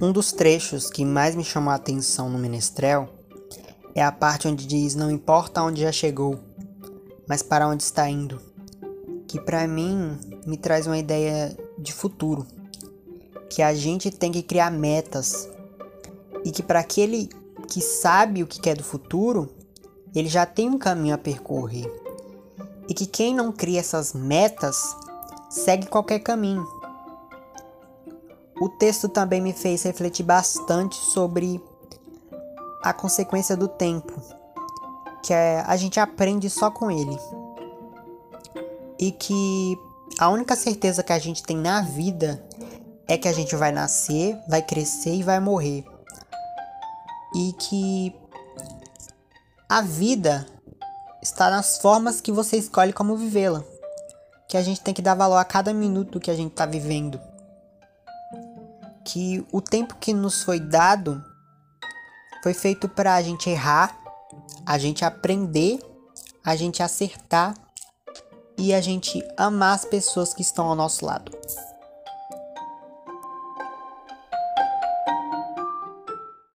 Um dos trechos que mais me chamou a atenção no Menestrel é a parte onde diz não importa onde já chegou, mas para onde está indo. Que para mim me traz uma ideia de futuro, que a gente tem que criar metas e que para aquele que sabe o que quer do futuro, ele já tem um caminho a percorrer. E que quem não cria essas metas segue qualquer caminho. O texto também me fez refletir bastante sobre a consequência do tempo, que é, a gente aprende só com ele. E que a única certeza que a gente tem na vida é que a gente vai nascer, vai crescer e vai morrer. E que a vida está nas formas que você escolhe como vivê-la. Que a gente tem que dar valor a cada minuto que a gente está vivendo. Que o tempo que nos foi dado foi feito para a gente errar, a gente aprender, a gente acertar e a gente amar as pessoas que estão ao nosso lado.